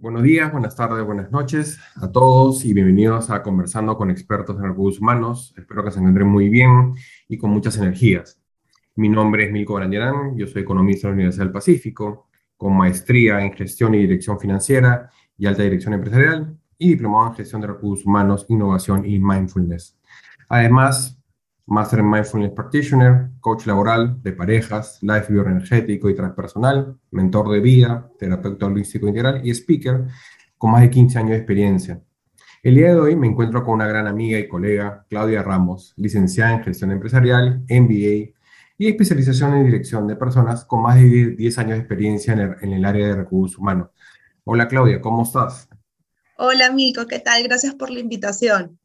Buenos días, buenas tardes, buenas noches a todos y bienvenidos a Conversando con expertos en recursos humanos. Espero que se encuentren muy bien y con muchas energías. Mi nombre es Milko Brandirán, yo soy economista de la Universidad del Pacífico, con maestría en gestión y dirección financiera y alta dirección empresarial y diplomado en gestión de recursos humanos, innovación y mindfulness. Además, Master en Mindfulness Practitioner, coach laboral de parejas, life bioenergético y transpersonal, mentor de vida, terapeuta holístico integral y speaker con más de 15 años de experiencia. El día de hoy me encuentro con una gran amiga y colega, Claudia Ramos, licenciada en gestión empresarial, MBA y especialización en dirección de personas con más de 10 años de experiencia en el, área de recursos humanos. Hola Claudia, ¿cómo estás? Hola Milko, ¿qué tal? Gracias por la invitación.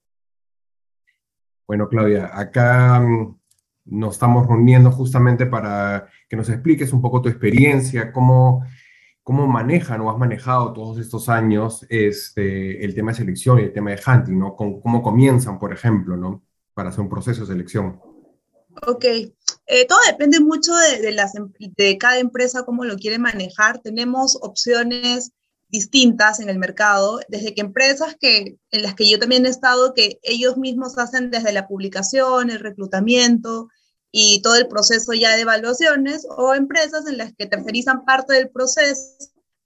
Bueno, Claudia, acá mm, nos estamos reuniendo justamente para que nos expliques un poco tu experiencia, cómo, cómo manejan o has manejado todos estos años este, el tema de selección y el tema de hunting, ¿no? Cómo, comienzan, por ejemplo, ¿no? Para hacer un proceso de selección. Ok, eh, todo depende mucho de, de, las, em, de cada empresa, cómo lo quiere manejar. Tenemos opciones distintas en el mercado, desde que empresas que, en las que yo también he estado, que ellos mismos hacen desde la publicación, el reclutamiento y todo el proceso ya de evaluaciones, o empresas en las que tercerizan parte del proceso,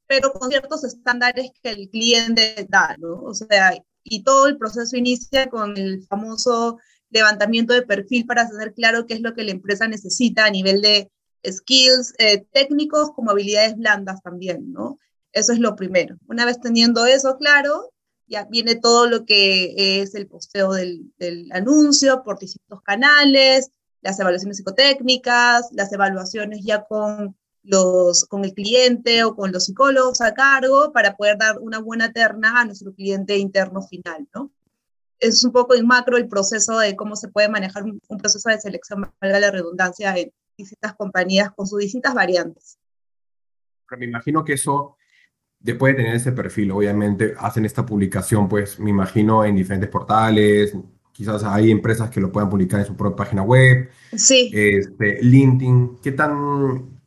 pero con ciertos estándares que el cliente da, ¿no? O sea, y todo el proceso inicia con el famoso levantamiento de perfil para tener claro qué es lo que la empresa necesita a nivel de skills eh, técnicos como habilidades blandas también, ¿no? Eso es lo primero. Una vez teniendo eso claro, ya viene todo lo que es el posteo del, anuncio por distintos canales, las evaluaciones psicotécnicas, las evaluaciones ya con, los, con el cliente o con los psicólogos a cargo para poder dar una buena terna a nuestro cliente interno final, ¿no? Es un poco en macro el proceso de cómo se puede manejar un, proceso de selección, valga la redundancia, en distintas compañías con sus distintas variantes. Me imagino que eso después de tener ese perfil, obviamente hacen esta publicación, pues me imagino en diferentes portales, quizás hay empresas que lo puedan publicar en su propia página web. Sí. Este, LinkedIn, ¿qué tan,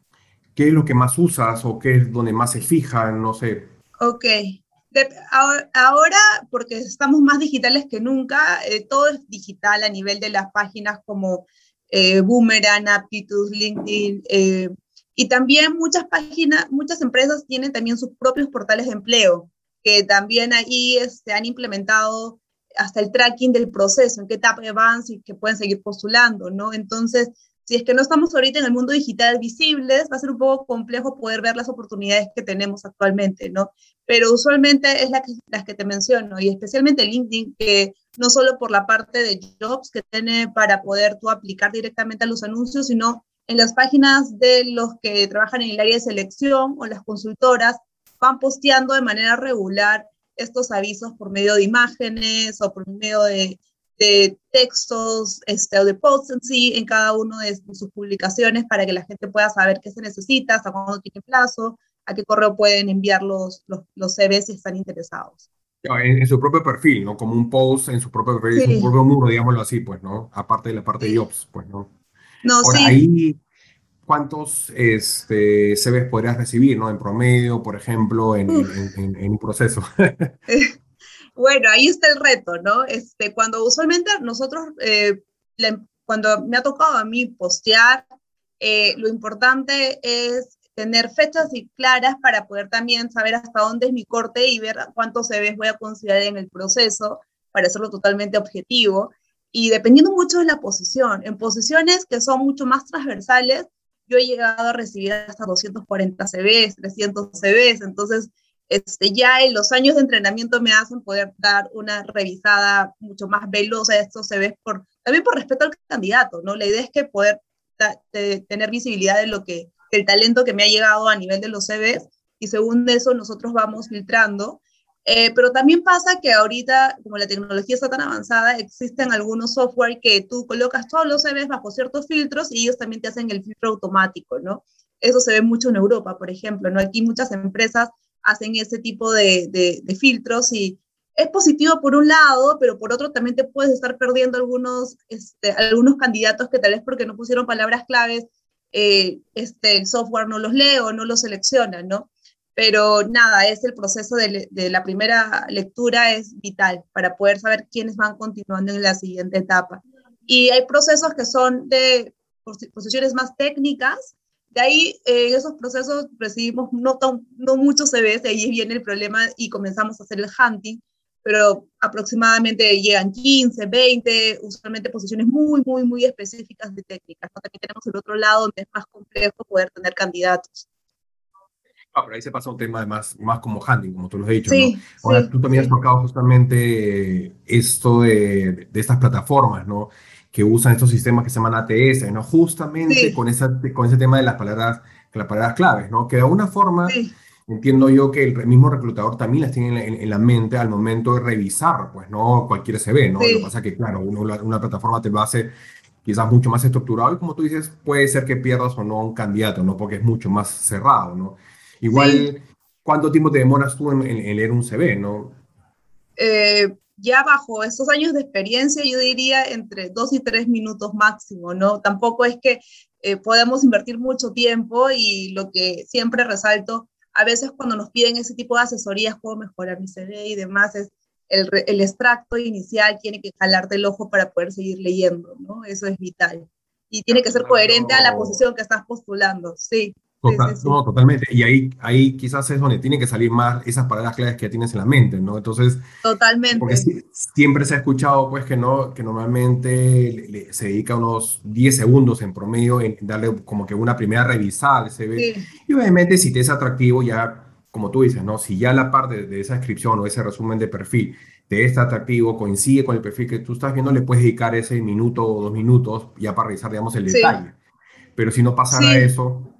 qué es lo que más usas o qué es donde más se fijan? No sé. Ok. ahora, porque estamos más digitales que nunca, eh, todo es digital a nivel de las páginas como eh, Boomerang, Aptitude, LinkedIn, eh, y también muchas páginas, muchas empresas tienen también sus propios portales de empleo, que también ahí se este, han implementado hasta el tracking del proceso, en qué etapa van, y que pueden seguir postulando, ¿no? Entonces, si es que no estamos ahorita en el mundo digital visibles, va a ser un poco complejo poder ver las oportunidades que tenemos actualmente, ¿no? Pero usualmente es la que, las que te menciono, y especialmente LinkedIn, que no solo por la parte de jobs que tiene para poder tú aplicar directamente a los anuncios, sino en las páginas de los que trabajan en el área de selección o las consultoras van posteando de manera regular estos avisos por medio de imágenes o por medio de, textos este, o de posts en sí en cada una de, sus publicaciones para que la gente pueda saber qué se necesita, hasta cuándo tiene plazo, a qué correo pueden enviar los, los, CVs si están interesados. En, su propio perfil, ¿no? Como un post en su propio perfil, su propio muro, digámoslo así, pues, ¿no? Aparte de la parte de jobs, pues, ¿no? No, Por ahí, ¿cuántos este, CVs podrías recibir, ¿no? En promedio, por ejemplo, en, un proceso. bueno, ahí está el reto, ¿no? Este, cuando usualmente nosotros, eh, cuando me ha tocado a mí postear, eh, lo importante es tener fechas y claras para poder también saber hasta dónde es mi corte y ver cuántos CVs voy a considerar en el proceso para hacerlo totalmente objetivo y dependiendo mucho de la posición. En posiciones que son mucho más transversales, yo he llegado a recibir hasta 240 CVs, 300 CVs, entonces este, ya en los años de entrenamiento me hacen poder dar una revisada mucho más veloz a estos CVs, por, también por respeto al candidato, ¿no? La idea es que poder tener visibilidad de lo que, el talento que me ha llegado a nivel de los CVs, y según eso nosotros vamos filtrando eh, pero también pasa que ahorita, como la tecnología está tan avanzada, existen algunos software que tú colocas todos los CVs bajo ciertos filtros y ellos también te hacen el filtro automático, ¿no? Eso se ve mucho en Europa, por ejemplo, ¿no? Aquí muchas empresas hacen ese tipo de, de, filtros y es positivo por un lado, pero por otro también te puedes estar perdiendo algunos, este, algunos candidatos que tal vez porque no pusieron palabras claves, eh, este, el software no los lee o no los selecciona, ¿no? Pero nada, es el proceso de, de, la primera lectura es vital para poder saber quiénes van continuando en la siguiente etapa. Y hay procesos que son de posiciones más técnicas, de ahí eh, en esos procesos recibimos no, no muchos CVs, de ahí viene el problema y comenzamos a hacer el hunting, pero aproximadamente llegan 15, 20, usualmente posiciones muy, muy, muy específicas de técnicas. También tenemos el otro lado donde es más complejo poder tener candidatos. Ah, pero ahí se pasa un tema más, más como hunting, como tú lo has dicho, sí, ¿no? Ahora, tú también has tocado justamente esto de, de, estas plataformas, ¿no? Que usan estos sistemas que se llaman ATS, ¿no? Justamente con, esa, con ese tema de las palabras, las palabras claves, ¿no? Que de alguna forma, entiendo yo que el mismo reclutador también las tiene en, en, la mente al momento de revisar, pues, ¿no? Cualquier CV, ¿no? Lo que pasa es que, claro, uno, una plataforma te lo hace quizás mucho más estructurado y como tú dices, puede ser que pierdas o no a un candidato, ¿no? Porque es mucho más cerrado, ¿no? Igual, ¿cuánto tiempo te demoras tú en, leer un CV, no? Eh, ya bajo estos años de experiencia, yo diría entre dos y tres minutos máximo, ¿no? Tampoco es que eh, podemos invertir mucho tiempo y lo que siempre resalto, a veces cuando nos piden ese tipo de asesorías, cómo mejorar mi CV y demás, es el, el extracto inicial tiene que jalarte el ojo para poder seguir leyendo, ¿no? Eso es vital. Y tiene que ser coherente a la posición que estás postulando, sí. No, totalmente. Y ahí, ahí quizás es donde tienen que salir más esas palabras claves que ya tienes en la mente, ¿no? Entonces, totalmente. Porque siempre se ha escuchado, pues, que no, que normalmente se dedica unos 10 segundos en promedio en darle como que una primera revisada se ve Y obviamente, si te es atractivo, ya, como tú dices, ¿no? Si ya la parte de esa descripción o ese resumen de perfil te es atractivo, coincide con el perfil que tú estás viendo, le puedes dedicar ese minuto o dos minutos ya para revisar, digamos, el detalle. Pero si no pasara eso,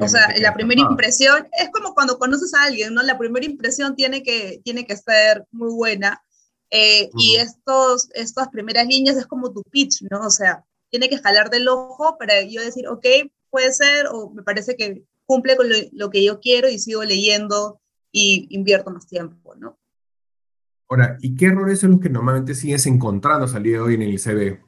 o sea, la primera impresión es como cuando conoces a alguien, ¿no? La primera impresión tiene que, tiene que ser muy buena. Eh, y estos, estas primeras líneas es como tu pitch, ¿no? O sea, tiene que jalar del ojo para yo decir, ok, puede ser, o me parece que cumple con lo, que yo quiero y sigo leyendo y invierto más tiempo, ¿no? Ahora, ¿y qué errores son los que normalmente sigues encontrando salido hoy en el ICB?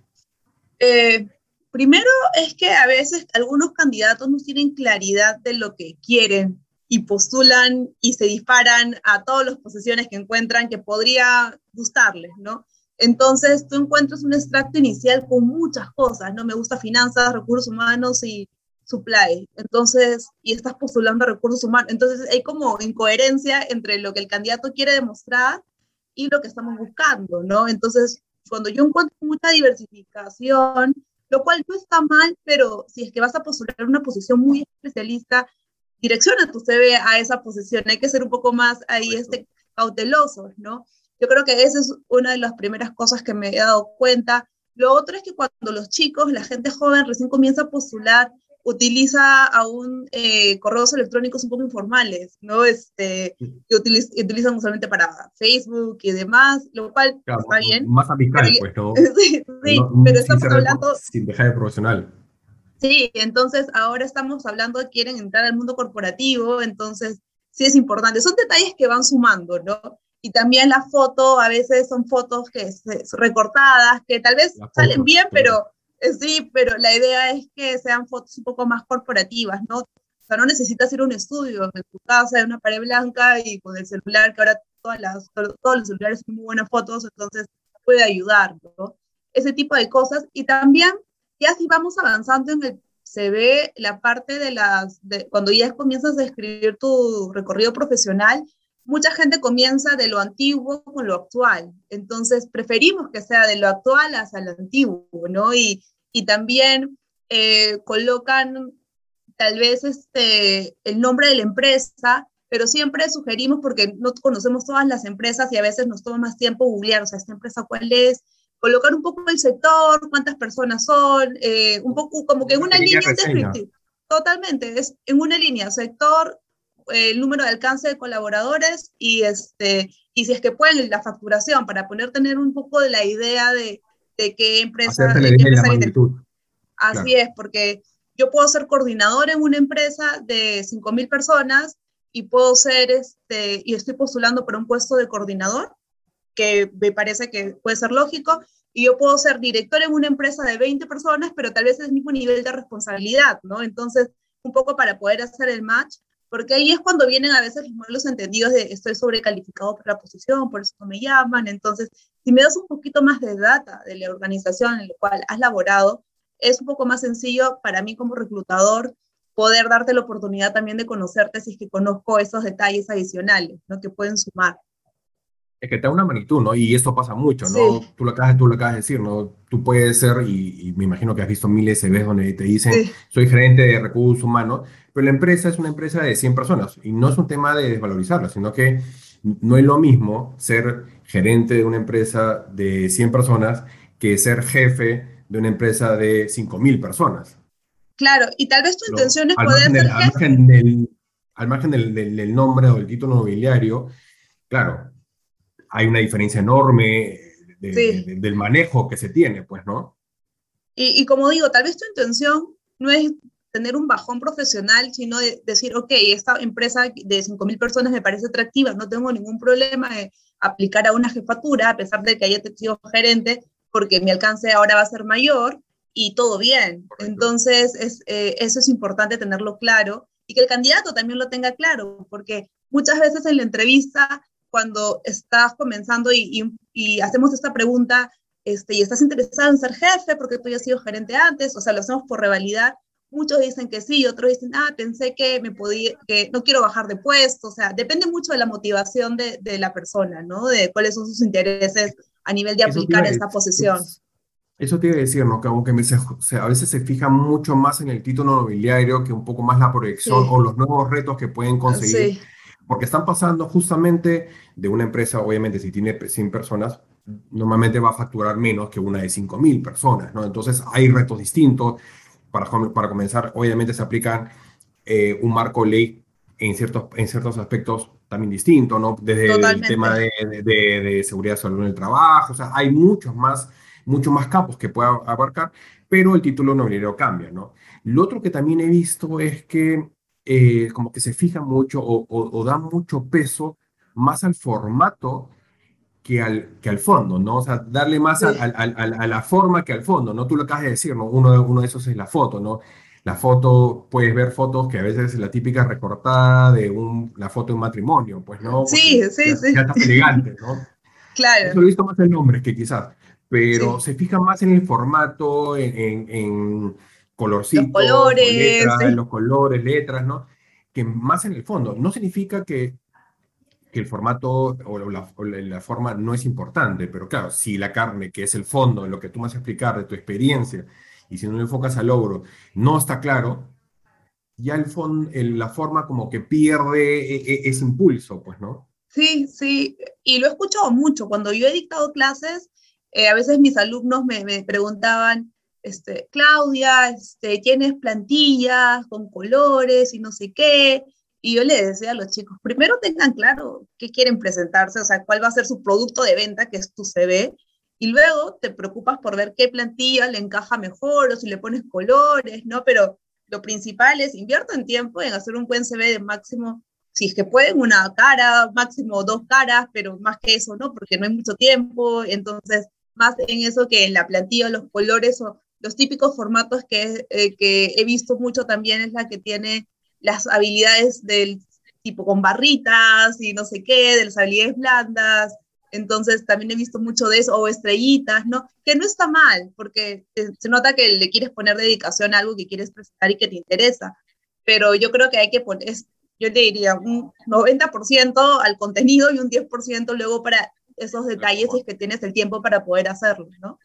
Eh, Primero es que a veces algunos candidatos no tienen claridad de lo que quieren y postulan y se disparan a todas las posiciones que encuentran que podría gustarles, ¿no? Entonces tú encuentras un extracto inicial con muchas cosas, ¿no? Me gusta finanzas, recursos humanos y supply. Entonces, y estás postulando recursos humanos. Entonces hay como incoherencia entre lo que el candidato quiere demostrar y lo que estamos buscando, ¿no? Entonces, cuando yo encuentro mucha diversificación, lo cual no está mal, pero si es que vas a postular una posición muy especialista, direcciona tu CV a esa posición. Hay que ser un poco más ahí este, cautelosos, ¿no? Yo creo que esa es una de las primeras cosas que me he dado cuenta. Lo otro es que cuando los chicos, la gente joven recién comienza a postular, utiliza aún eh, correos electrónicos un poco informales, ¿no? Este, que utilizan usualmente para Facebook y demás, lo cual está bien. Más amical, pues, ¿no? sí, sí pero estamos hablando... Sin dejar de profesional. Sí, entonces ahora estamos hablando de quieren entrar al mundo corporativo, entonces sí es importante. Son detalles que van sumando, ¿no? Y también la foto, a veces son fotos que recortadas, que tal vez salen bien, pero eh, sí, pero la idea es que sean fotos un poco más corporativas, ¿no? O sea, no necesitas ir a un estudio en tu casa, en una pared blanca y con el celular, que ahora todas las, todos los celulares son muy buenas fotos, entonces puede ayudar, ¿no? Ese tipo de cosas. Y también, ya si vamos avanzando en el se ve la parte de las, de, cuando ya comienzas a escribir tu recorrido profesional, mucha gente comienza de lo antiguo con lo actual. Entonces, preferimos que sea de lo actual hacia lo antiguo, ¿no? Y, y también eh, colocan tal vez este, el nombre de la empresa, pero siempre sugerimos, porque no conocemos todas las empresas y a veces nos toma más tiempo googlear, o sea, esta empresa cuál es, colocar un poco el sector, cuántas personas son, eh, un poco como que en una línea descriptiva. Totalmente, es en una línea, sector, el número de alcance de colaboradores y, este, y si es que pueden, la facturación, para poder tener un poco de la idea de, de qué empresa... De Así es, porque yo puedo ser coordinador en una empresa de 5.000 personas y puedo ser, este, y estoy postulando para un puesto de coordinador, que me parece que puede ser lógico, y yo puedo ser director en una empresa de 20 personas, pero tal vez es el mismo nivel de responsabilidad, ¿no? Entonces, un poco para poder hacer el match, porque ahí es cuando vienen a veces los malos entendidos de estoy sobrecalificado para la posición, por eso me llaman. Entonces, si me das un poquito más de data de la organización en la cual has laborado, es un poco más sencillo para mí como reclutador poder darte la oportunidad también de conocerte si es que conozco esos detalles adicionales, ¿no? Que pueden sumar. Es que te da una magnitud, ¿no? Y esto pasa mucho, ¿no? Tú, lo acabas, tú lo acabas de decir, ¿no? Tú puedes ser, y, me imagino que has visto miles de veces donde te dicen, soy gerente de recursos humanos, pero la empresa es una empresa de 100 personas y no es un tema de desvalorizarla, sino que no es lo mismo ser gerente de una empresa de 100 personas que ser jefe de una empresa de 5.000 personas. Claro, y tal vez tu intención es poder ser jefe. Al margen, del, al margen del, del nombre o del título nobiliario, claro, hay una diferencia enorme del manejo que se tiene, pues, ¿no? Y, y, como digo, tal vez tu intención no es tener un bajón profesional, sino de decir, ok, esta empresa de 5.000 personas me parece atractiva, no tengo ningún problema de aplicar a una jefatura, a pesar de que haya sido gerente, porque mi alcance ahora va a ser mayor y todo bien. Entonces, es, eh, eso es importante tenerlo claro y que el candidato también lo tenga claro, porque muchas veces en la entrevista cuando estás comenzando y, hacemos esta pregunta, este, y estás interesado en ser jefe porque tú ya has sido gerente antes, o sea, lo hacemos por revalidar, muchos dicen que sí, otros dicen, ah, pensé que me podía, que no quiero bajar de puesto, o sea, depende mucho de la motivación de, de la persona, ¿no? De cuáles son sus intereses a nivel de aplicar esta posición. Eso te iba a decir, ¿no? Que aunque a veces se fija mucho más en el título nobiliario que un poco más la proyección o los nuevos retos que pueden conseguir. Sí porque están pasando justamente de una empresa, obviamente, si tiene 100 personas, normalmente va a facturar menos que una de 5.000 personas, ¿no? Entonces hay retos distintos. Para, para comenzar, obviamente se aplican eh, un marco ley en ciertos, en ciertos aspectos también distinto, ¿no? Desde el tema de, de, de, seguridad salud en el trabajo, o sea, hay muchos más, muchos más campos que pueda abarcar, pero el título nobiliario cambia, ¿no? Lo otro que también he visto es que eh, como que se fija mucho o, da mucho peso más al formato que al, que al fondo, ¿no? O sea, darle más a, la forma que al fondo, ¿no? Tú lo acabas de decir, ¿no? Uno, de, uno de esos es la foto, ¿no? La foto, puedes ver fotos que a veces es la típica recortada de un, la foto de un matrimonio, pues, ¿no? sí, sí, sí. Ya está elegante, ¿no? Claro. Eso lo he visto más en hombres que quizás, pero se fija más en el formato, en colorcitos, los colores, los colores, letras, ¿no? Que más en el fondo. No significa que, que el formato o la, la, forma no es importante, pero claro, si la carne, que es el fondo, en lo que tú vas a explicar de tu experiencia, y si no le enfocas al logro, no está claro, ya el fondo, la forma como que pierde e, e, ese impulso, pues, ¿no? Sí, sí, y lo he escuchado mucho. Cuando yo he dictado clases, eh, a veces mis alumnos me, me preguntaban, este, Claudia, este, tienes plantillas con colores y no sé qué. Y yo le decía a los chicos, primero tengan claro qué quieren presentarse, o sea, cuál va a ser su producto de venta, que es tu CV, y luego te preocupas por ver qué plantilla le encaja mejor o si le pones colores, ¿no? Pero lo principal es invierto en tiempo en hacer un buen CV de máximo, si es que pueden, una cara, máximo dos caras, pero más que eso, ¿no? Porque no hay mucho tiempo, entonces más en eso que en la plantilla, los colores o los típicos formatos que, eh, que he visto mucho también es la que tiene las habilidades del tipo con barritas y no sé qué, de las habilidades blandas. Entonces también he visto mucho de eso, o estrellitas, ¿no? Que no está mal, porque se nota que le quieres poner dedicación a algo que quieres presentar y que te interesa. Pero yo creo que hay que poner, yo te diría, un 90% al contenido y un 10% luego para esos detalles si es que tienes el tiempo para poder hacerlo, ¿no?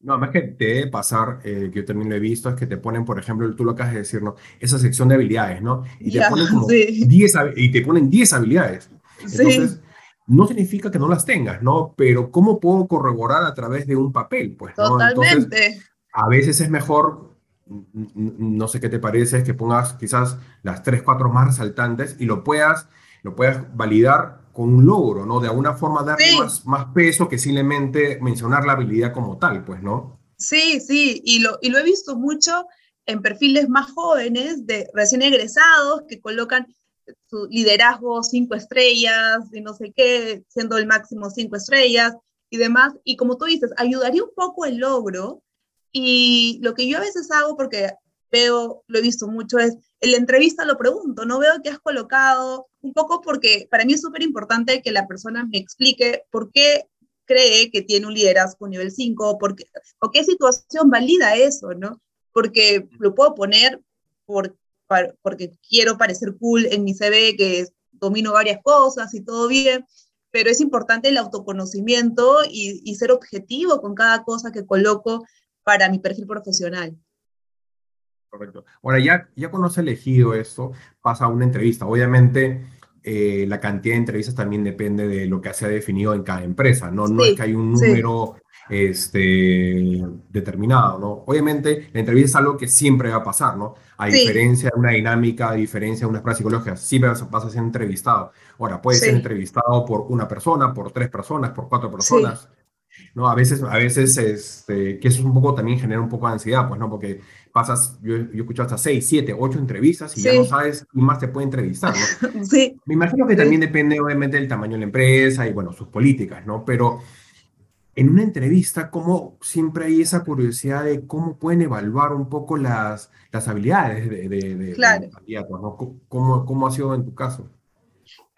No, además que te debe pasar, eh, que yo también lo he visto, es que te ponen, por ejemplo, tú lo acabas de decir, ¿no? Esa sección de habilidades, ¿no? Y te ponen como 10 y te ponen 10 habilidades. Entonces, no significa que no las tengas, ¿no? Pero ¿cómo puedo corroborar a través de un papel? Pues, ¿no? Totalmente. a veces es mejor, no sé qué te parece, es que pongas quizás las 3, 4 más resaltantes y lo puedas, lo puedas validar con un logro, ¿no? De alguna forma darle más, más peso que simplemente mencionar la habilidad como tal, pues, ¿no? Sí, sí, y lo, y lo he visto mucho en perfiles más jóvenes, de recién egresados, que colocan su liderazgo cinco estrellas y no sé qué, siendo el máximo cinco estrellas y demás. Y como tú dices, ayudaría un poco el logro. Y lo que yo a veces hago, porque veo, lo he visto mucho, es en la entrevista lo pregunto, no veo que has colocado, un poco porque para mí es súper importante que la persona me explique por qué cree que tiene un liderazgo nivel 5, porque, o qué situación valida eso, ¿no? Porque lo puedo poner por, porque quiero parecer cool en mi CV, que domino varias cosas y todo bien, pero es importante el autoconocimiento y, y ser objetivo con cada cosa que coloco para mi perfil profesional. Correcto. Ahora, ya, ya cuando has elegido esto, pasa a una entrevista. Obviamente, eh, la cantidad de entrevistas también depende de lo que se ha definido en cada empresa, ¿no? no es que hay un número este, determinado, ¿no? Obviamente, la entrevista es algo que siempre va a pasar, ¿no? A diferencia de una dinámica, a diferencia de unas pruebas psicológicas, siempre vas, a ser entrevistado. Ahora, puedes ser entrevistado por una persona, por tres personas, por cuatro personas. ¿no? A veces, a veces este, que eso es un poco también genera un poco de ansiedad, pues, ¿no? Porque pasas, yo, yo he escuchado hasta seis, siete, ocho entrevistas y ya no sabes quién más te puede entrevistar, ¿no? Sí. Me imagino que también depende, obviamente, del tamaño de la empresa y, bueno, sus políticas, ¿no? Pero en una entrevista, como siempre hay esa curiosidad de cómo pueden evaluar un poco las, las habilidades de, de, los candidatos, ¿no? ¿Cómo, ¿Cómo, ha sido en tu caso?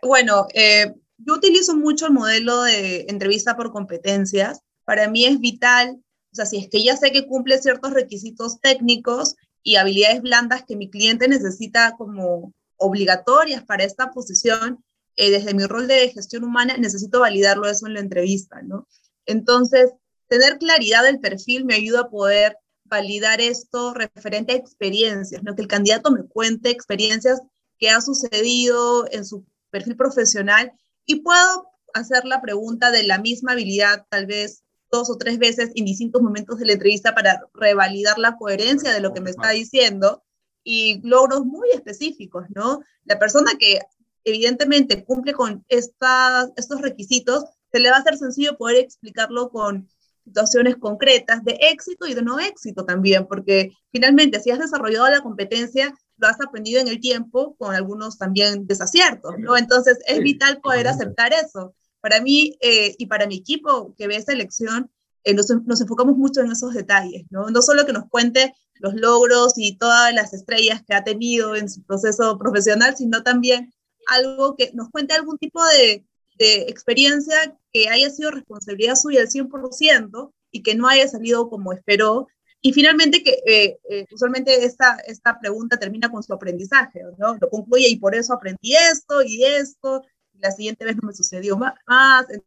Bueno, eh, yo utilizo mucho el modelo de entrevista por competencias. Para mí es vital, o sea, si es que ya sé que cumple ciertos requisitos técnicos y habilidades blandas que mi cliente necesita como obligatorias para esta posición, eh, desde mi rol de gestión humana necesito validarlo eso en la entrevista, ¿no? Entonces, tener claridad del perfil me ayuda a poder validar esto referente a experiencias, ¿no? Que el candidato me cuente experiencias que ha sucedido en su perfil profesional y puedo hacer la pregunta de la misma habilidad, tal vez dos o tres veces en distintos momentos de la entrevista para revalidar la coherencia de lo que me está diciendo y logros muy específicos, ¿no? La persona que evidentemente cumple con estas, estos requisitos, se le va a hacer sencillo poder explicarlo con situaciones concretas de éxito y de no éxito también, porque finalmente si has desarrollado la competencia, lo has aprendido en el tiempo con algunos también desaciertos, ¿no? Entonces es vital poder aceptar eso. Para mí eh, y para mi equipo que ve esta elección, eh, nos, nos, enfocamos mucho en esos detalles, ¿no? No solo que nos cuente los logros y todas las estrellas que ha tenido en su proceso profesional, sino también algo que nos cuente algún tipo de, de experiencia que haya sido responsabilidad suya al 100% y que no haya salido como esperó y finalmente, que eh, eh, usualmente esta, esta pregunta termina con su aprendizaje, ¿no? Lo concluye y por eso aprendí esto y esto, la siguiente vez no me sucedió más,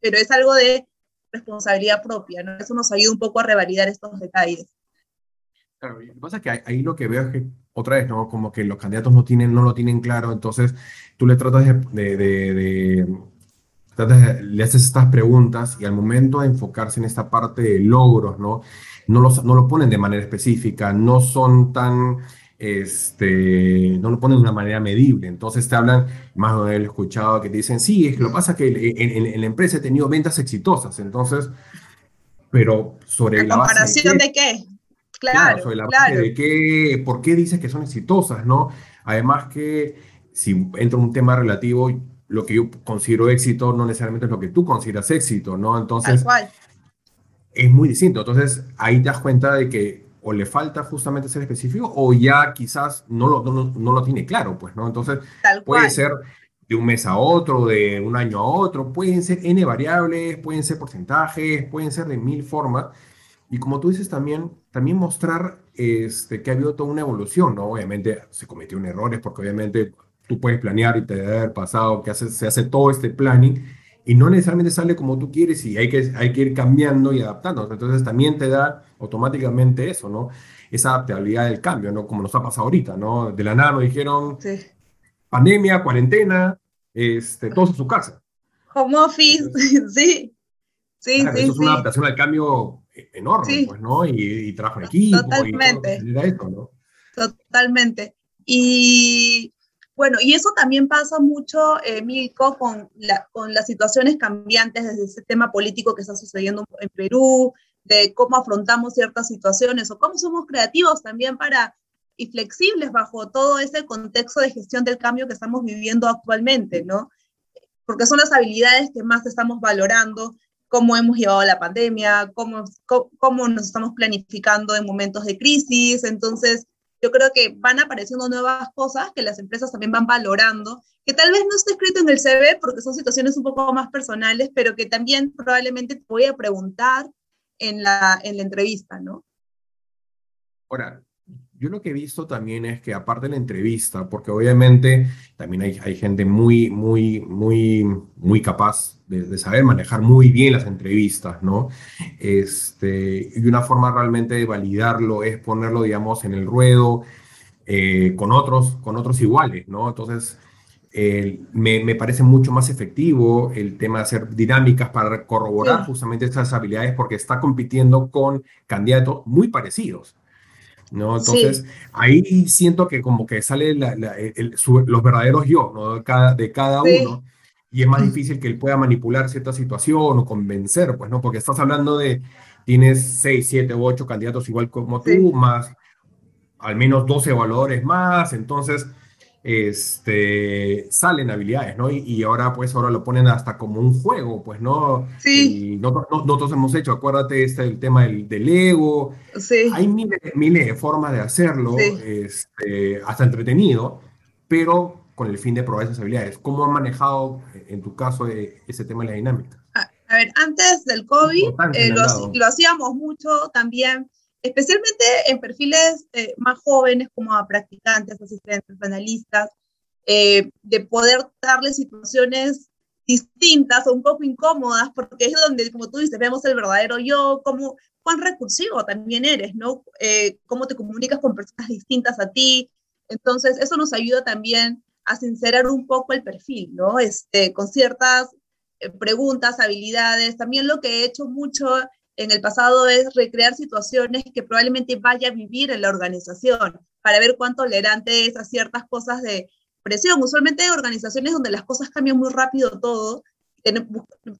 pero es algo de responsabilidad propia, ¿no? Eso nos ayuda un poco a revalidar estos detalles. Claro, lo que pasa es que ahí lo que veo es que, otra vez, ¿no? Como que los candidatos no, tienen, no lo tienen claro, entonces tú le tratas de, de, le haces estas preguntas y al momento de enfocarse en esta parte de logros, ¿no? no, los, no lo ponen de manera específica, no son tan, este, no lo ponen de una manera medible. Entonces te hablan, más o menos escuchado, que te dicen, sí, es que lo pasa que en, la empresa he tenido ventas exitosas, entonces, pero sobre la, comparación de qué? Claro, sobre la base de qué, por qué dices que son exitosas, ¿no? Además que si entra un tema relativo, lo que yo considero éxito no necesariamente es lo que tú consideras éxito, ¿no? Entonces, es muy distinto. Entonces, ahí te das cuenta de que o le falta justamente ser específico o ya quizás no lo, no, lo tiene claro, pues, ¿no? Entonces, puede ser de un mes a otro, de un año a otro, pueden ser n variables, pueden ser porcentajes, pueden ser de mil formas. Y como tú dices también, también mostrar este, que ha habido toda una evolución, ¿no? Obviamente se cometieron errores porque obviamente tú puedes planear y te debe haber pasado que hace, se hace todo este planning y no necesariamente sale como tú quieres y hay que, hay que ir cambiando y adaptando. Entonces también te da automáticamente eso, ¿no? Esa adaptabilidad del cambio, ¿no? Como nos ha pasado ahorita, ¿no? De la nada nos dijeron pandemia, cuarentena, este, todos en su casa. Home office, sí. Sí, sí, eso es una adaptación al cambio enorme, pues, ¿no? Y, trabajo en equipo. Totalmente. Totalmente. Y bueno, y eso también pasa mucho, eh, Milko, con, con las situaciones cambiantes desde ese tema político que está sucediendo en Perú, de cómo afrontamos ciertas situaciones o cómo somos creativos también para y flexibles bajo todo ese contexto de gestión del cambio que estamos viviendo actualmente, ¿no? Porque son las habilidades que más estamos valorando, cómo hemos llevado la pandemia, cómo, cómo, cómo nos estamos planificando en momentos de crisis. Entonces, yo creo que van apareciendo nuevas cosas que las empresas también van valorando, que tal vez no esté escrito en el CV porque son situaciones un poco más personales, pero que también probablemente te voy a preguntar en la, en la entrevista, ¿no? Ahora, yo lo que he visto también es que aparte de la entrevista, porque obviamente también hay, hay gente muy, muy, muy, muy capaz de, saber manejar muy bien las entrevistas, ¿no? Este, y una forma realmente de validarlo es ponerlo, digamos, en el ruedo eh, con, otros, con otros iguales, ¿no? Entonces, me, me, parece mucho más efectivo el tema de hacer dinámicas para corroborar justamente estas habilidades porque está compitiendo con candidatos muy parecidos. ¿No? Entonces, ahí siento que como que sale los verdaderos yo, ¿no? De cada, de cada uno, y es más difícil que él pueda manipular cierta situación o convencer, pues, ¿no? Porque estás hablando de, tienes 6, 7 u 8 candidatos igual como tú, más al menos 12 evaluadores más, entonces este, salen habilidades, ¿no? Y, ahora, pues, ahora lo ponen hasta como un juego, pues, ¿no? Sí. Y nosotros, hemos hecho, acuérdate, este, el tema del, del ego. Sí. Hay miles, miles, de formas de hacerlo, este, hasta entretenido, pero con el fin de probar esas habilidades. ¿Cómo han manejado, en tu caso, eh, ese tema de la dinámica? A, ver, antes del COVID, eh, lo, lo hacíamos mucho también especialmente en perfiles eh, más jóvenes como a practicantes, asistentes, analistas, eh, de poder darle situaciones distintas o un poco incómodas, porque es donde, como tú dices, vemos el verdadero yo, cómo, cuán recursivo también eres, ¿no? Eh, cómo te comunicas con personas distintas a ti. Entonces, eso nos ayuda también a sincerar un poco el perfil, ¿no? Este, con ciertas preguntas, habilidades. También lo que he hecho mucho en el pasado es recrear situaciones que probablemente vaya a vivir en la organización para ver cuán tolerante es a ciertas cosas de presión. Usualmente hay organizaciones donde las cosas cambian muy rápido todo,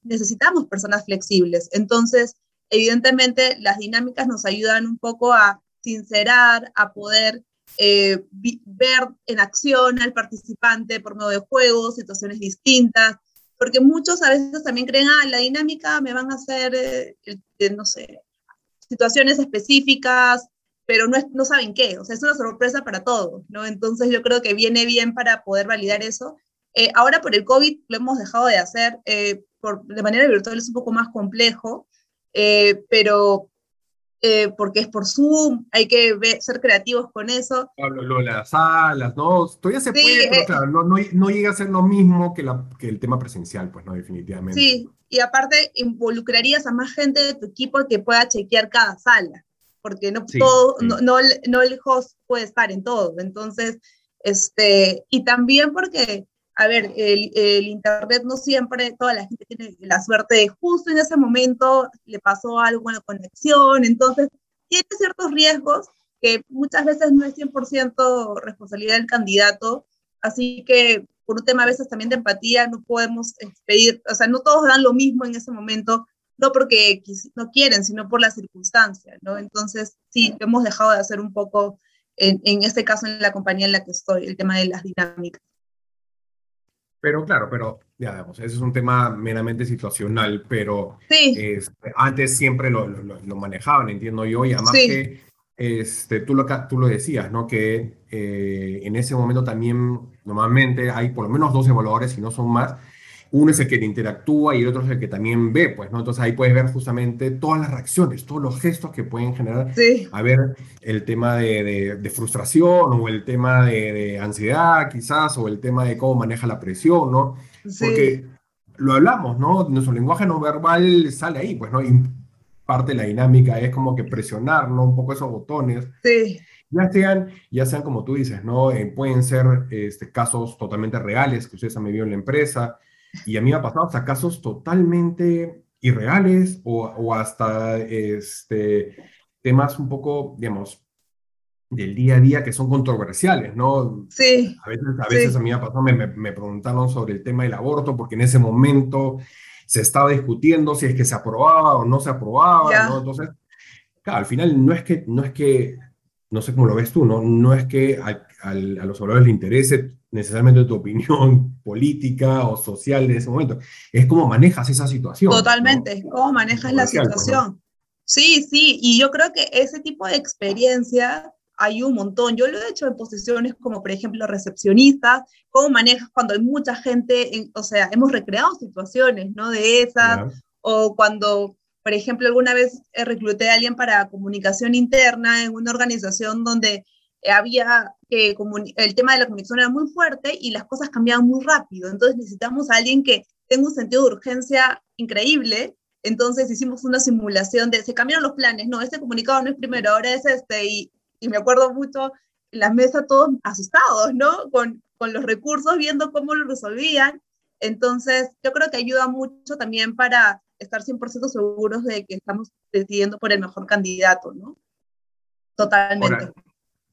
necesitamos personas flexibles. Entonces, evidentemente, las dinámicas nos ayudan un poco a sincerar, a poder eh, ver en acción al participante por medio de juegos, situaciones distintas, porque muchos a veces también creen, ah, la dinámica me van a hacer, eh, no sé, situaciones específicas, pero no, no saben qué, o sea, es una sorpresa para todos, ¿no? Entonces yo creo que viene bien para poder validar eso. Eh, ahora por el COVID lo hemos dejado de hacer, eh, por, de manera virtual es un poco más complejo, pero eh, porque es por Zoom, hay que ser creativos con eso. Lo, de las salas, ¿no? Todavía se puede, pero eh, claro, no, no, no, llega a ser lo mismo que, la, que, el tema presencial, pues no, definitivamente. Sí, y aparte involucrarías a más gente de tu equipo que pueda chequear cada sala, porque no, todo, No, no, no, el host puede estar en todo. Entonces, este, y también porque a ver, el, el, Internet no siempre, toda la gente tiene la suerte de justo en ese momento le pasó algo en la conexión, entonces tiene ciertos riesgos que muchas veces no es 100% responsabilidad del candidato, así que por un tema a veces también de empatía no podemos pedir, o sea, no todos dan lo mismo en ese momento, no porque no quieren, sino por las circunstancias, ¿no? Entonces, sí, hemos dejado de hacer un poco, en, en este caso en la compañía en la que estoy, el tema de las dinámicas. Pero claro, pero ya digamos, ese es un tema meramente situacional, pero este, antes siempre lo, lo, manejaban, entiendo yo, y además que este, tú, lo, tú lo decías, ¿no? Que eh, en ese momento también normalmente hay por lo menos dos evaluadores, si no son más, uno es el que interactúa y el otro es el que también ve, pues, ¿no? Entonces ahí puedes ver justamente todas las reacciones, todos los gestos que pueden generar. A ver, el tema de, de, frustración o el tema de, ansiedad quizás o el tema de cómo maneja la presión, ¿no? Porque lo hablamos, ¿no? Nuestro lenguaje no verbal sale ahí, pues, ¿no? Y parte de la dinámica es como que presionar, ¿no? Un poco esos botones. Sí. Ya sean, ya sean como tú dices, ¿no? Eh, pueden ser este, casos totalmente reales que ustedes han vivido en la empresa, y a mí me ha pasado hasta casos totalmente irreales o, o hasta este, temas un poco, digamos, del día a día que son controversiales, ¿no? Sí. A veces a, veces a mí me ha pasado, me, me, preguntaron sobre el tema del aborto, porque en ese momento se estaba discutiendo si es que se aprobaba o no se aprobaba, ¿no? Entonces, claro, al final no es que, no es que, no sé cómo lo ves tú, ¿no? No es que a, a los obradores les interese necesariamente tu opinión política o social de ese momento, es cómo manejas esa situación. Totalmente, cómo manejas la pues, situación. Sí, sí, y yo creo que ese tipo de experiencia hay un montón. Yo lo he hecho en posiciones como, por ejemplo, recepcionistas, cómo manejas cuando hay mucha gente, o sea, hemos recreado situaciones, ¿no? De esas, o cuando, por ejemplo, alguna vez recluté a alguien para comunicación interna en una organización donde había que el tema de la comunicación era muy fuerte y las cosas cambiaban muy rápido. Entonces necesitamos a alguien que tenga un sentido de urgencia increíble. Entonces hicimos una simulación de, se cambiaron los planes, no, este comunicado no es primero, ahora es este, y, y me acuerdo mucho en la mesa todos asustados, ¿no? Con, con los recursos, viendo cómo lo resolvían. Entonces, yo creo que ayuda mucho también para estar 100% seguros de que estamos decidiendo por el mejor candidato, ¿no? Totalmente.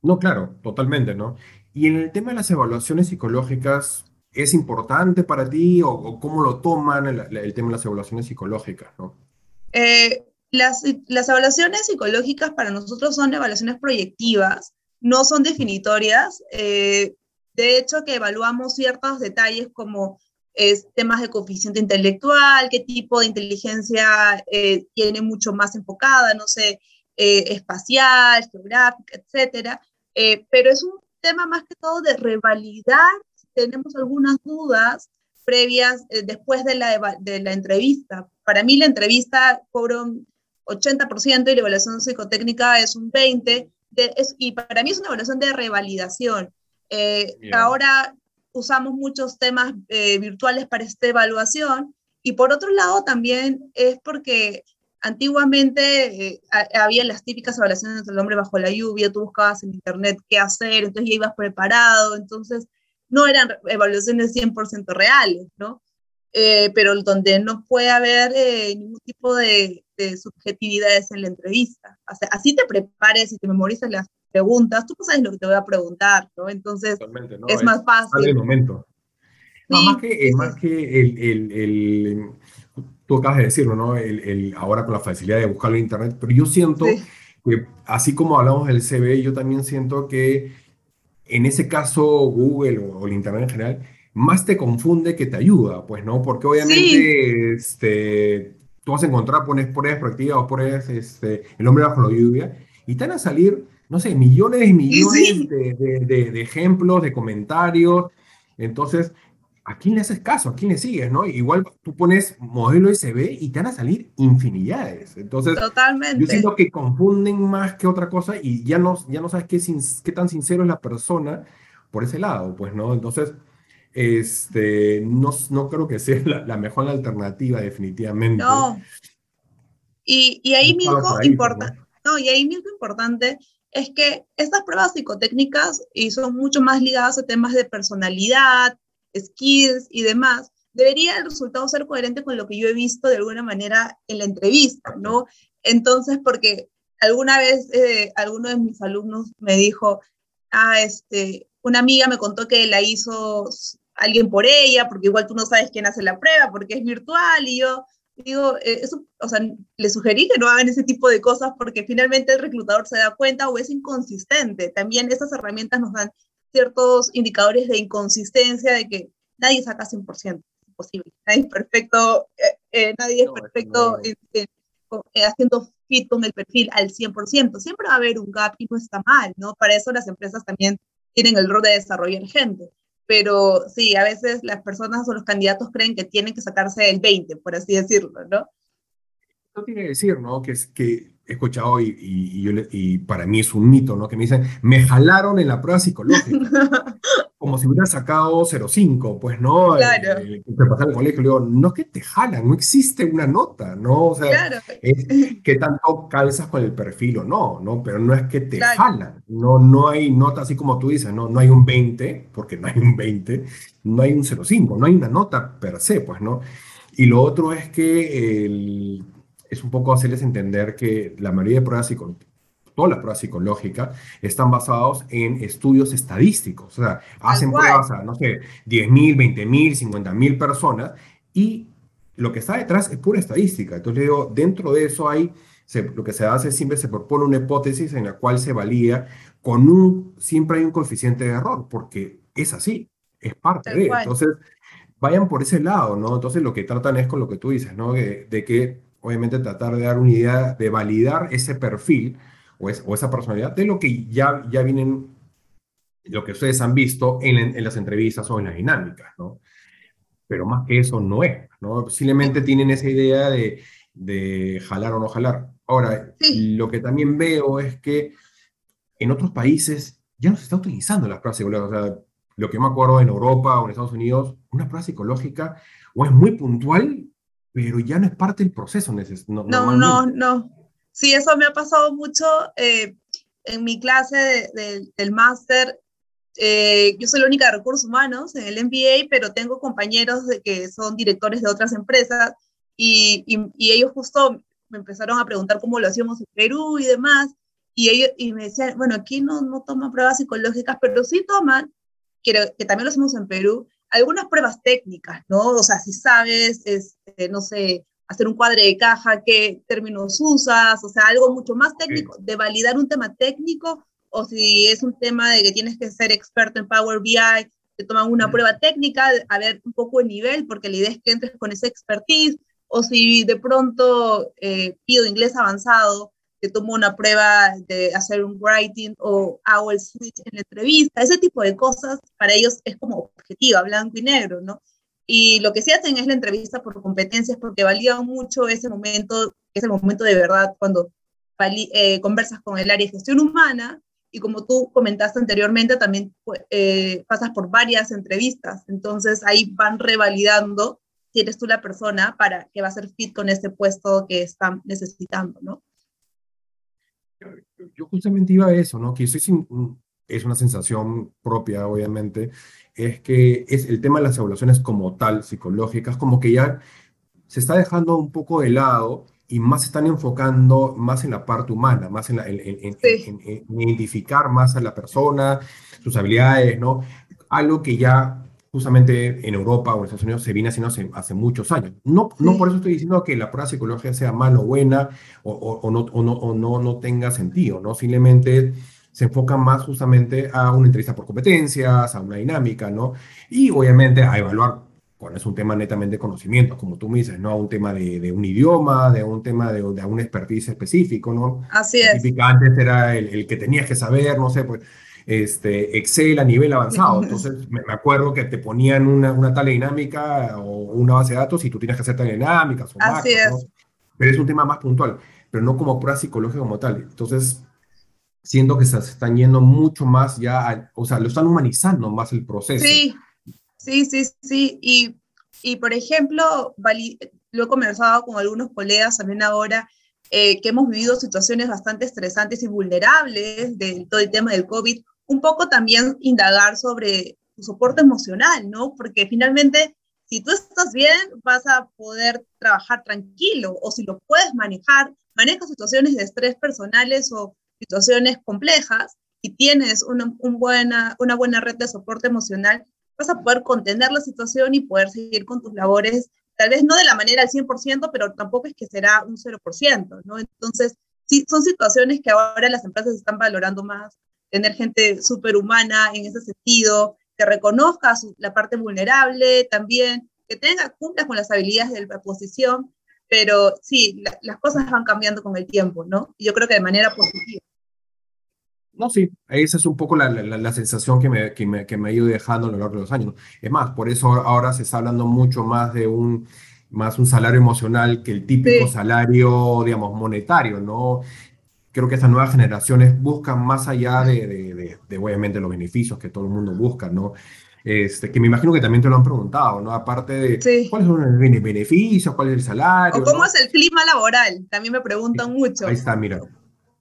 No, claro, totalmente, ¿no? Y en el tema de las evaluaciones psicológicas, ¿es importante para ti o, cómo lo toman el, tema de las evaluaciones psicológicas, ¿no? Eh, las, las, evaluaciones psicológicas para nosotros son evaluaciones proyectivas, no son definitorias. Eh, de hecho, que evaluamos ciertos detalles como es, temas de coeficiente intelectual, qué tipo de inteligencia eh, tiene mucho más enfocada, no sé, espacial, geográfica, etcétera. Pero es un tema más que todo de revalidar tenemos algunas dudas previas eh, después de la, de la entrevista. Para mí la entrevista cobra un 80% y la evaluación psicotécnica es un 20%, de, y para mí es una evaluación de revalidación. Eh, ahora usamos muchos temas eh, virtuales para esta evaluación y por otro lado también es porque antiguamente había las típicas evaluaciones del hombre bajo la lluvia, tú buscabas en internet qué hacer, entonces ya ibas preparado, entonces no eran evaluaciones 100% reales, ¿no? Eh, pero donde no puede haber eh, ningún tipo de, subjetividades en la entrevista. O sea, así te prepares y te memorices las preguntas, tú no sabes lo que te voy a preguntar, ¿no? Entonces es, más fácil. el momento. más que, más que el, el, el, tú acabas de decirlo, ¿no? El, ahora con la facilidad de buscarlo en internet, pero yo siento que así como hablamos del CV, yo también siento que en ese caso Google o, el Internet en general, más te confunde que te ayuda, pues, ¿no? Porque obviamente este, tú vas a encontrar, pones pruebas proactivas o pones este, el hombre bajo la lluvia y te van a salir, no sé, millones y millones de, de, de, ejemplos, de comentarios. Entonces, ¿a quién le haces caso? ¿A quién le sigues? ¿no? Igual tú pones modelo SB y te van a salir infinidades. Entonces, yo siento que confunden más que otra cosa y ya no, ya no sabes qué, qué tan sincero es la persona por ese lado, pues, ¿no? Entonces, este, no, no creo que sea la, mejor alternativa, definitivamente. No. Y, y ahí mismo importante, ¿no? y ahí importante es que estas pruebas psicotécnicas y son mucho más ligadas a temas de personalidad, skills y demás, debería el resultado ser coherente con lo que yo he visto de alguna manera en la entrevista, ¿no? Entonces, porque alguna vez eh, alguno de mis alumnos me dijo, ah, este, una amiga me contó que la hizo alguien por ella, porque igual tú no sabes quién hace la prueba, porque es virtual, y yo digo, eh, eso, o sea, le sugerí que no hagan ese tipo de cosas porque finalmente el reclutador se da cuenta o es inconsistente. También esas herramientas nos dan ciertos indicadores de inconsistencia de que nadie saca 100%, es imposible, nadie es perfecto, eh, eh, nadie es perfecto eh, haciendo fit con el perfil al 100%, siempre va a haber un gap y no está mal, ¿no? Para eso las empresas también tienen el rol de desarrollar gente, pero sí, a veces las personas o los candidatos creen que tienen que sacarse el 20, por así decirlo, ¿no? No tiene que decir, ¿no? Que he escuchado y, y, para mí es un mito, ¿no? Que me dicen, me jalaron en la prueba psicológica. como si hubiera sacado 0,5, pues, ¿no? Claro. Eh, el colegio, le digo, no es que te jalan, no existe una nota, ¿no? O sea, claro. es que tanto calzas con el perfil o no, ¿no? Pero no es que te jalan, no, no hay nota así como tú dices, ¿no? No hay un 20, porque no hay un 20, no hay un 0,5, no hay una nota per se, pues, ¿no? Y lo otro es que el, es un poco hacerles entender que la mayoría de pruebas psicológicas, todas las pruebas psicológicas, están basados en estudios estadísticos. O sea, hacen pruebas a, no sé, 10.000, 20.000, 50.000 personas y lo que está detrás es pura estadística. Entonces, digo, dentro de eso hay, lo que se hace siempre se propone una hipótesis en la cual se valía con un, siempre hay un coeficiente de error, porque es así, es parte de. Entonces, vayan por ese lado, ¿no? Entonces, lo que tratan es con lo que tú dices, ¿no? de que obviamente tratar de dar una idea, de validar ese perfil o, esa personalidad de lo que ya, ya vienen, lo que ustedes han visto en, en las entrevistas o en las dinámicas, ¿no? Pero más que eso no es, ¿no? Posiblemente tienen esa idea de, de jalar o no jalar. Ahora, lo que también veo es que en otros países ya no se está utilizando las pruebas psicológicas. O sea, lo que me acuerdo en Europa o en Estados Unidos, una prueba psicológica o es muy puntual, pero ya no es parte del proceso. No, no, no, no. Sí, eso me ha pasado mucho eh, en mi clase del máster. Eh, yo soy la única de recursos humanos en el MBA, pero tengo compañeros de que son directores de otras empresas y, y, ellos justo me empezaron a preguntar cómo lo hacíamos en Perú y demás. Y, ellos, y me decían, bueno, aquí no, no toman pruebas psicológicas, pero sí toman, que, que también lo hacemos en Perú, algunas pruebas técnicas, ¿no? O sea, si sabes, este, no sé, hacer un cuadre de caja, qué términos usas, o sea, algo mucho más técnico, de validar un tema técnico, o si es un tema de que tienes que ser experto en Power BI, te toman una prueba técnica, a ver un poco el nivel, porque la idea es que entres con esa expertise, o si de pronto eh, pido inglés avanzado, te tomo una prueba de hacer un writing o hago el switch en la entrevista, ese tipo de cosas para ellos es como objetiva, blanco y negro, ¿no? Y lo que sí hacen es la entrevista por competencias porque valía mucho ese momento, ese momento de verdad cuando eh, conversas con el área de gestión humana y como tú comentaste anteriormente, también eh, pasas por varias entrevistas. Entonces ahí van revalidando si eres tú la persona para que va a ser fit con ese puesto que están necesitando, ¿no? Yo justamente iba a eso, ¿no? Que soy sin, es una sensación propia, obviamente, es que es el tema de las evaluaciones como tal, psicológicas, como que ya se está dejando un poco de lado y más se están enfocando más en la parte humana, más en, identificar más a la persona, sus habilidades, ¿no? Algo que ya justamente en Europa o en Estados Unidos se viene haciendo hace, muchos años. No, no por eso estoy diciendo que la prueba psicológica sea mala o buena o, o, no, o, no, o no, no tenga sentido, ¿no? Simplemente se enfoca más justamente a una entrevista por competencias, a una dinámica, ¿no? Y obviamente a evaluar cuando es un tema netamente de conocimiento, como tú me dices, ¿no? A un tema de, de un idioma, de un tema de, de un expertise específico, ¿no? Así es. antes era el, el, que tenías que saber, no sé, pues, este, Excel a nivel avanzado. Entonces, me, acuerdo que te ponían una, una tal dinámica o una base de datos y tú tienes que hacer tal dinámicas o Así es. ¿no? Pero es un tema más puntual, pero no como prueba psicológica como tal. Entonces, siento que se están yendo mucho más ya, o sea, lo están humanizando más el proceso. Sí, sí, sí, sí. Y, y por ejemplo, lo he conversado con algunos colegas también ahora, eh, que hemos vivido situaciones bastante estresantes y vulnerables de todo el tema del COVID, un poco también indagar sobre tu soporte emocional, ¿no? Porque finalmente, si tú estás bien, vas a poder trabajar tranquilo, o si lo puedes manejar, manejas situaciones de estrés personales o situaciones complejas y tienes una, buena, una buena red de soporte emocional, vas a poder contener la situación y poder seguir con tus labores, tal vez no de la manera al 100%, pero tampoco es que será un 0%, ¿no? Entonces, sí, son situaciones que ahora las empresas están valorando más, tener gente superhumana en ese sentido, que reconozca la parte vulnerable también, que tenga, cumpla con las habilidades de la posición, pero sí, las cosas van cambiando con el tiempo, ¿no? Y yo creo que de manera positiva. No, sí, esa es un poco la, la, sensación que me, que, me, que me ha ido dejando a lo largo de los años. Es más, por eso ahora se está hablando mucho más de un, más un salario emocional que el típico salario, digamos, monetario, ¿no? Creo que estas nuevas generaciones buscan más allá de, de, de, obviamente, los beneficios que todo el mundo busca, ¿no? Este, que me imagino que también te lo han preguntado, ¿no? Aparte de cuáles son los beneficios, cuál es el salario. O cómo es el clima laboral, también me preguntan mucho. Ahí está, mira.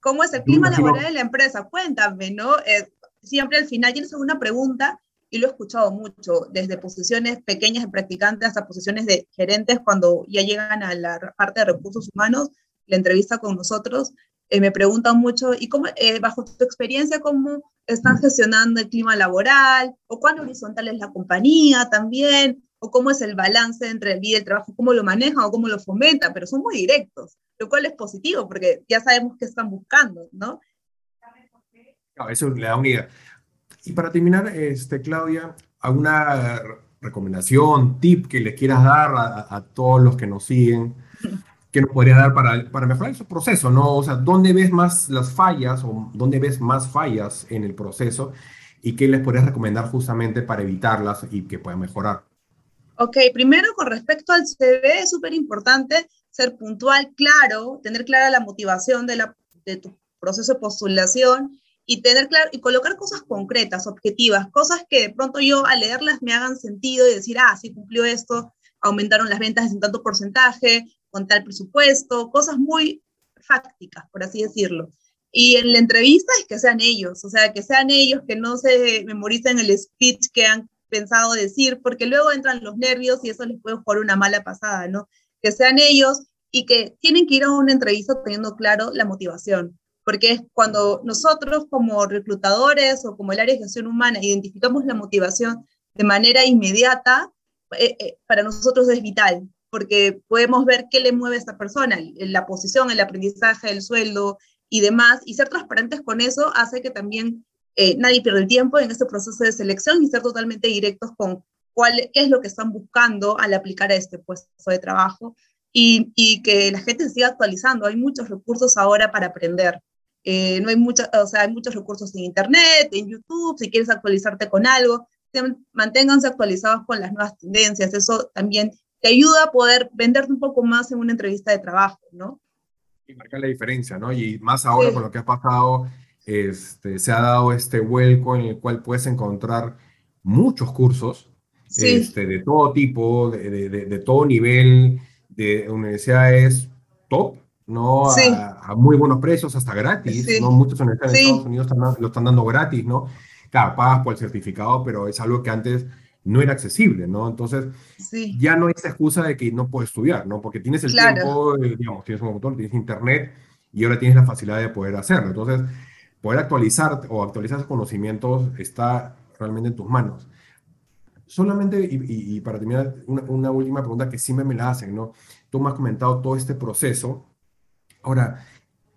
¿Cómo es el clima laboral de la empresa? Cuéntame, ¿no? Eh, siempre al final tienes alguna pregunta y lo he escuchado mucho, desde posiciones pequeñas de practicantes hasta posiciones de gerentes cuando ya llegan a la parte de recursos humanos, la entrevista con nosotros, eh, me preguntan mucho, ¿y cómo, eh, bajo tu experiencia, cómo están gestionando el clima laboral? ¿O cuán horizontal es la compañía también? ¿O cómo es el balance entre el vida y el trabajo? ¿Cómo lo manejan o cómo lo fomentan? Pero son muy directos lo cual es positivo porque ya sabemos qué están buscando, ¿no? eso le da una idea. Y para terminar, este, Claudia, ¿alguna recomendación, tip que le quieras dar a, todos los que nos siguen ¿qué nos podría dar para, para mejorar ese proceso? ¿no? O sea, ¿dónde ves más las fallas o dónde ves más fallas en el proceso y qué les podrías recomendar justamente para evitarlas y que puedan mejorar? Ok, primero con respecto al CV es súper importante ser puntual, claro, tener clara la motivación de, la, de tu proceso de postulación y tener claro y colocar cosas concretas, objetivas, cosas que de pronto yo al leerlas me hagan sentido y decir, ah, sí cumplió esto, aumentaron las ventas en tanto porcentaje, con tal presupuesto, cosas muy fácticas, por así decirlo. Y en la entrevista es que sean ellos, o sea, que sean ellos, que no se memoricen el speech que han pensado decir, porque luego entran los nervios y eso les puede jugar una mala pasada, ¿no? Que sean ellos y que tienen que ir a una entrevista teniendo claro la motivación, porque es cuando nosotros como reclutadores o como el área de gestión humana identificamos la motivación de manera inmediata, eh, eh, para nosotros es vital, porque podemos ver qué le mueve a esta persona, la posición, el aprendizaje, el sueldo y demás, y ser transparentes con eso hace que también eh, nadie pierda el tiempo en este proceso de selección y ser totalmente directos con cuál qué es lo que están buscando al aplicar a este puesto de trabajo y, y que la gente siga actualizando. Hay muchos recursos ahora para aprender. Eh, no hay, mucha, o sea, hay muchos recursos en Internet, en YouTube, si quieres actualizarte con algo, manténganse actualizados con las nuevas tendencias. Eso también te ayuda a poder venderte un poco más en una entrevista de trabajo, ¿no? Y marcar la diferencia, ¿no? Y más ahora con lo que ha pasado, este, se ha dado este vuelco en el cual puedes encontrar muchos cursos este, de todo tipo, de, de, de, todo nivel, de universidades top, ¿no? A, muy buenos precios, hasta gratis, ¿no? Muchas universidades en Estados Unidos lo están dando gratis, ¿no? Claro, pagas por el certificado, pero es algo que antes no era accesible, ¿no? Entonces, ya no hay esa excusa de que no puedes estudiar, ¿no? Porque tienes el tiempo, eh, digamos, tienes un computador, tienes internet y ahora tienes la facilidad de poder hacerlo. Entonces, poder actualizar o actualizar esos conocimientos está realmente en tus manos. Solamente, y, para terminar, una, última pregunta que siempre me la hacen, ¿no? Tú me has comentado todo este proceso. Ahora,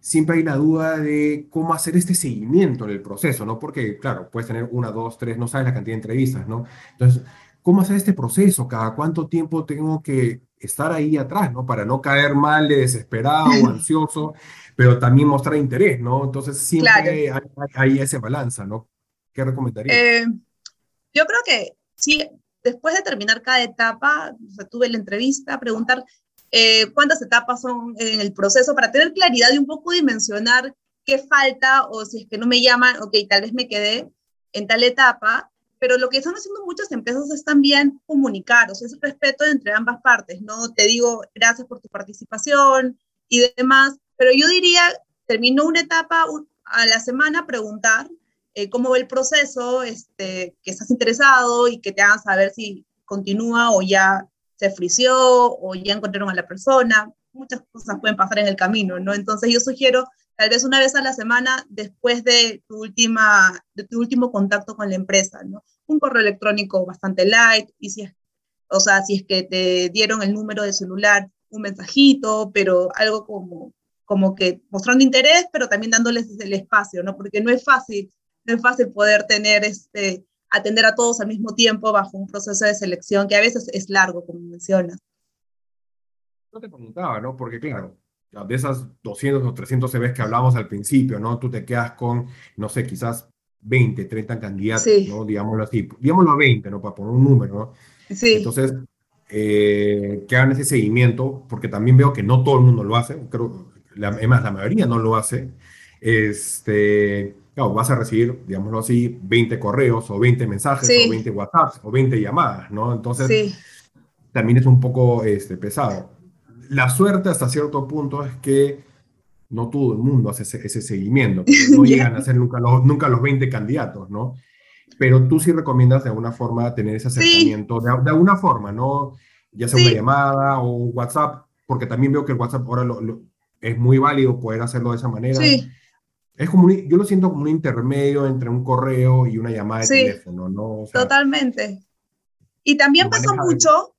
siempre hay la duda de cómo hacer este seguimiento en el proceso, ¿no? Porque, claro, puedes tener una, dos, tres, no sabes la cantidad de entrevistas, ¿no? Entonces, ¿cómo hacer este proceso? ¿Cada cuánto tiempo tengo que estar ahí atrás, ¿no? Para no caer mal, de desesperado ansioso, pero también mostrar interés, ¿no? Entonces, siempre hay, ese balance, ¿no? ¿Qué recomendarías? Eh, yo creo que sí, después de terminar cada etapa, o tuve la entrevista, preguntar eh, cuántas etapas son en el proceso para tener claridad y un poco dimensionar qué falta o si es que no me llaman, ok, tal vez me quedé en tal etapa, pero lo que están haciendo muchas empresas es también comunicar, o sea, es el respeto entre ambas partes, ¿no? Te digo gracias por tu participación y demás, pero yo diría, terminó una etapa a la semana, preguntar eh, cómo va el proceso, este, que estás interesado y que te hagan saber si continúa o ya se frició o ya encontraron a la persona. Muchas cosas pueden pasar en el camino, ¿no? Entonces yo sugiero tal vez una vez a la semana después de tu, última, de tu último contacto con la empresa, ¿no? Un correo electrónico bastante light, y si es, o sea, si es que te dieron el número de celular, un mensajito, pero algo como, como que mostrando interés, pero también dándoles el espacio, ¿no? Porque no es fácil, no es fácil poder tener este, atender a todos al mismo tiempo bajo un proceso de selección que a veces es largo, como mencionas. No te preguntaba, ¿no? Porque claro, de esas 200 o 300 CVs que hablábamos al principio, ¿no? Tú te quedas con, no sé, quizás 20, 30 candidatos, ¿no? Digámoslo así, digámoslo 20, ¿no? Para poner un número, ¿no? Sí. Entonces, eh, que hagan ese seguimiento, porque también veo que no todo el mundo lo hace, creo, la, además la mayoría no lo hace, este, claro, vas a recibir, digámoslo así, 20 correos o 20 mensajes o 20 WhatsApps o 20 llamadas, ¿no? Entonces, también es un poco este, pesado. La suerte hasta cierto punto es que no todo el mundo hace ese, seguimiento, no llegan a ser nunca los, nunca los 20 candidatos, ¿no? Pero tú sí recomiendas de alguna forma tener ese acercamiento, de, de, alguna forma, ¿no? Ya sea una llamada o un WhatsApp, porque también veo que el WhatsApp ahora es muy válido poder hacerlo de esa manera. Sí es como yo lo siento como un intermedio entre un correo y una llamada de teléfono, ¿no? totalmente. Y también pasa mucho,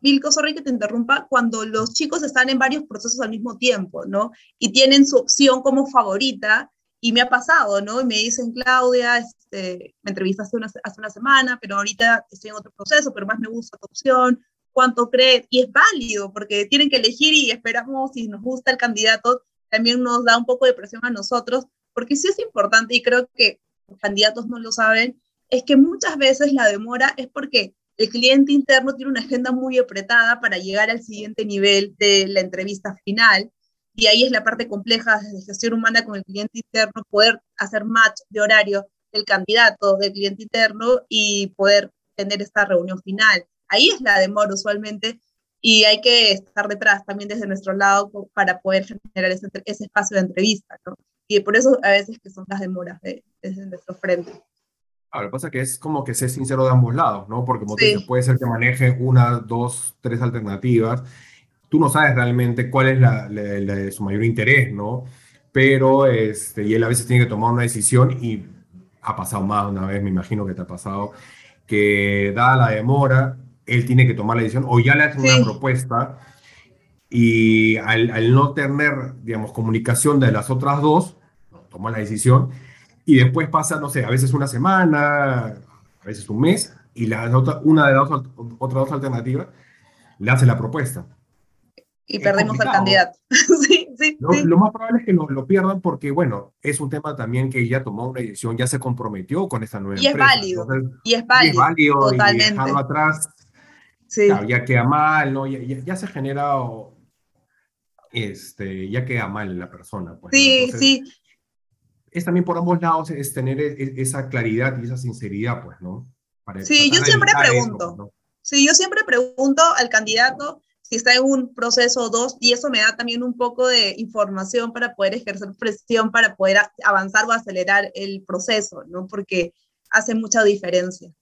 Vilco, sorry que te interrumpa, cuando los chicos están en varios procesos al mismo tiempo, ¿no? Y tienen su opción como favorita, y me ha pasado, ¿no? Y me dicen, Claudia, este, me entrevistaste hace una semana, pero ahorita estoy en otro proceso, pero más me gusta tu opción, cuánto cree, y es válido, porque tienen que elegir y esperamos si nos gusta el candidato, también nos da un poco de presión a nosotros, porque sí es importante, y creo que los candidatos no lo saben, es que muchas veces la demora es porque el cliente interno tiene una agenda muy apretada para llegar al siguiente nivel de la entrevista final. Y ahí es la parte compleja de gestión humana con el cliente interno, poder hacer match de horario del candidato, del cliente interno y poder tener esta reunión final. Ahí es la demora usualmente y hay que estar detrás también desde nuestro lado para poder generar ese, ese espacio de entrevista. ¿no? Y por eso a veces que son las demoras de, desde nuestro frente. Ah, lo que pasa es que es como que ser sincero de ambos lados, ¿no? Porque como puede ser que maneje una, dos, tres alternativas. Tú no sabes realmente cuál es la, la, su mayor interés, ¿no? Pero, este, y él a veces tiene que tomar una decisión y ha pasado más de una vez, me imagino que te ha pasado, que dada la demora, él tiene que tomar la decisión o ya le hacen una propuesta y al, al, no tener, digamos, comunicación de las otras dos, toma la decisión y después pasa, no sé, a veces una semana, a veces un mes, y la otra, una de las otras dos alternativas le hace la propuesta. Y perdemos al candidato. sí, sí, lo, lo, más probable es que lo, lo, pierdan porque, bueno, es un tema también que ella tomó una decisión, ya se comprometió con esta nueva y empresa. Es válido, y es válido. Y es válido. Totalmente. Y dejarlo atrás, sí. claro, ya queda mal, ¿no? Ya, ya, ya se ha generado, este, ya queda mal la persona. Pues, sí, Entonces, sí es también por ambos lados es tener e, e, esa claridad y esa sinceridad, pues, ¿no? Para sí, yo siempre pregunto. Eso, ¿no? Sí, yo siempre pregunto al candidato si está en un proceso o dos, y eso me da también un poco de información para poder ejercer presión, para poder avanzar o acelerar el proceso, ¿no? Porque hace mucha diferencia.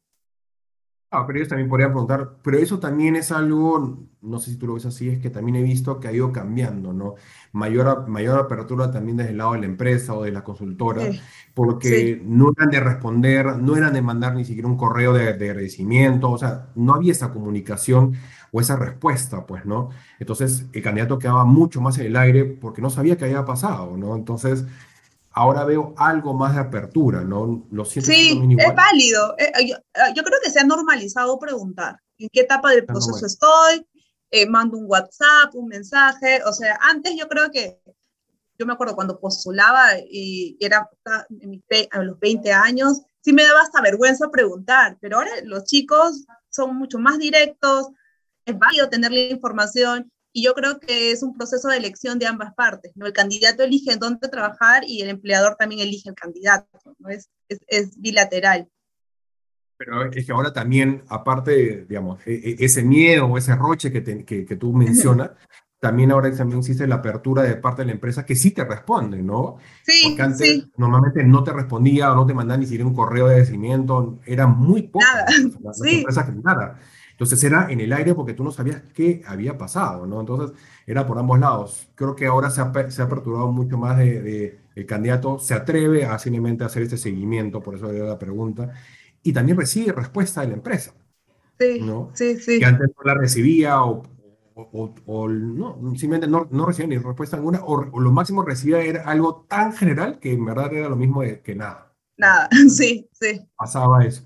Ah, pero ellos también podrían preguntar, pero eso también es algo, no sé si tú lo ves así, es que también he visto que ha ido cambiando, ¿no? Mayor, mayor apertura también desde el lado de la empresa o de la consultora, sí. porque sí. no eran de responder, no eran de mandar ni siquiera un correo de, de, agradecimiento, o sea, no había esa comunicación o esa respuesta, pues, ¿no? Entonces, el candidato quedaba mucho más en el aire porque no sabía qué había pasado, ¿no? Entonces, ahora veo algo más de apertura, ¿no? Lo siento sí, es válido. Eh, yo, eh, yo, creo que se ha normalizado preguntar en qué etapa del proceso estoy, eh, mando un WhatsApp, un mensaje, o sea, antes yo creo que, yo me acuerdo cuando postulaba y era a los 20 años, sí me daba hasta vergüenza preguntar, pero ahora los chicos son mucho más directos, es válido tener la información y yo creo que es un proceso de elección de ambas partes, ¿no? El candidato elige en dónde trabajar y el empleador también elige el candidato, ¿no? Es, es, es bilateral. Pero es que ahora también, aparte, digamos, e, e, ese miedo o ese roche que, te, que, que, tú mencionas, también ahora también existe la apertura de parte de la empresa que sí te responde, ¿no? Sí, Porque antes sí. normalmente no te respondía o no te mandaba ni siquiera un correo de agradecimiento, era muy poco. Nada, las, sí. empresas que nada. Entonces era en el aire porque tú no sabías qué había pasado, ¿no? Entonces era por ambos lados. Creo que ahora se ha, se ha aperturado mucho más de, de, el candidato, se atreve a simplemente hacer este seguimiento, por eso le la pregunta, y también recibe respuesta de la empresa. Sí, ¿no? sí, sí. Que antes no la recibía o, o, o, o no, simplemente no, no, recibía ni respuesta alguna, o, lo máximo recibía era algo tan general que en verdad era lo mismo de, que nada. Nada, sí, sí. Pasaba eso.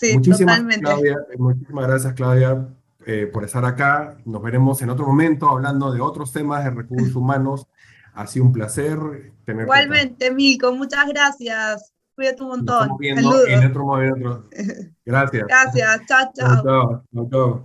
Sí, muchísimas, totalmente. Claudia, muchísimas gracias, Claudia, eh, por estar acá. Nos veremos en otro momento hablando de otros temas de recursos humanos. Ha sido un placer tenerte Igualmente, acá. Milko, muchas gracias. Cuídate un montón. Nos estamos viendo Saludos. en otro momento. Gracias. Gracias. Chao, chao. Chao, chao. chao.